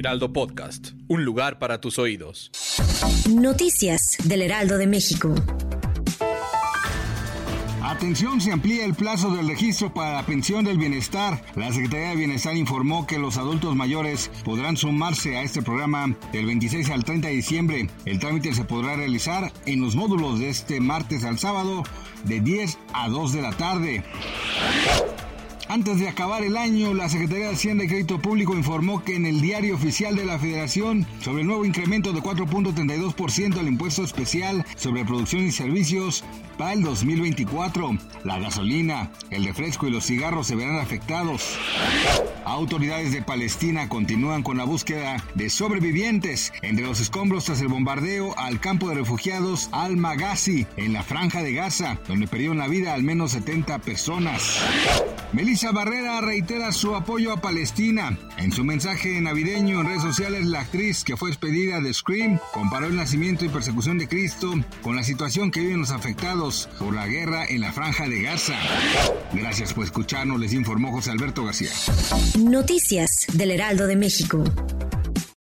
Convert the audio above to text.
Heraldo Podcast. Un lugar para tus oídos. Noticias del Heraldo de México. Atención, se amplía el plazo del registro para la pensión del bienestar. La Secretaría de Bienestar informó que los adultos mayores podrán sumarse a este programa del 26 al 30 de diciembre. El trámite se podrá realizar en los módulos de este martes al sábado de 10 a 2 de la tarde. Antes de acabar el año, la Secretaría de Hacienda y Crédito Público informó que en el diario oficial de la Federación sobre el nuevo incremento de 4.32% del impuesto especial sobre producción y servicios para el 2024, la gasolina, el refresco y los cigarros se verán afectados. Autoridades de Palestina continúan con la búsqueda de sobrevivientes entre los escombros tras el bombardeo al campo de refugiados Al-Maghazi en la franja de Gaza, donde perdieron la vida al menos 70 personas. Melissa Barrera reitera su apoyo a Palestina. En su mensaje navideño en redes sociales, la actriz que fue expedida de Scream comparó el nacimiento y persecución de Cristo con la situación que viven los afectados por la guerra en la franja de Gaza. Gracias por escucharnos, les informó José Alberto García. Noticias del Heraldo de México.